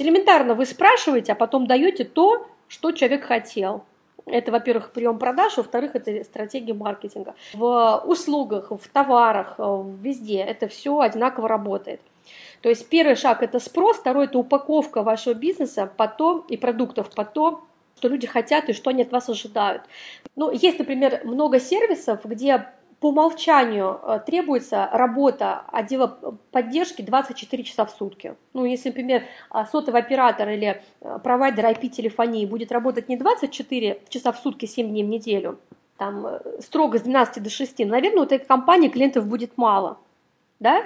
элементарно вы спрашиваете, а потом даете то, что человек хотел. Это, во-первых, прием продаж, во-вторых, это стратегия маркетинга. В услугах, в товарах, везде это все одинаково работает. То есть первый шаг – это спрос, второй – это упаковка вашего бизнеса по то, и продуктов по то, что люди хотят и что они от вас ожидают. Ну, есть, например, много сервисов, где по умолчанию э, требуется работа отдела поддержки 24 часа в сутки. Ну, если, например, а, сотовый оператор или э, провайдер IP-телефонии будет работать не 24 часа в сутки, 7 дней в неделю, там, э, строго с 12 до 6, наверное, у этой компании клиентов будет мало. Да?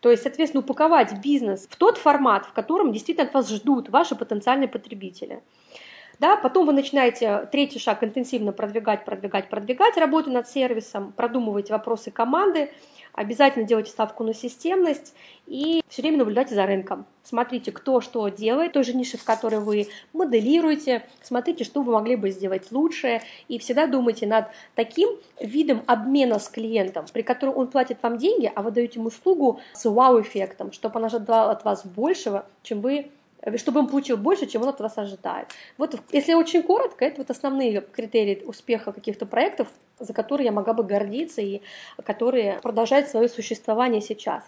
То есть, соответственно, упаковать бизнес в тот формат, в котором действительно от вас ждут ваши потенциальные потребители. Да, потом вы начинаете третий шаг интенсивно продвигать, продвигать, продвигать работу над сервисом, продумываете вопросы команды, обязательно делайте ставку на системность и все время наблюдайте за рынком. Смотрите, кто что делает, той же нише, в которой вы моделируете, смотрите, что вы могли бы сделать лучше, и всегда думайте над таким видом обмена с клиентом, при котором он платит вам деньги, а вы даете ему услугу с вау-эффектом, чтобы он ожидал от вас большего, чем вы чтобы он получил больше, чем он от вас ожидает. Вот если очень коротко, это вот основные критерии успеха каких-то проектов, за которые я могла бы гордиться и которые продолжают свое существование сейчас.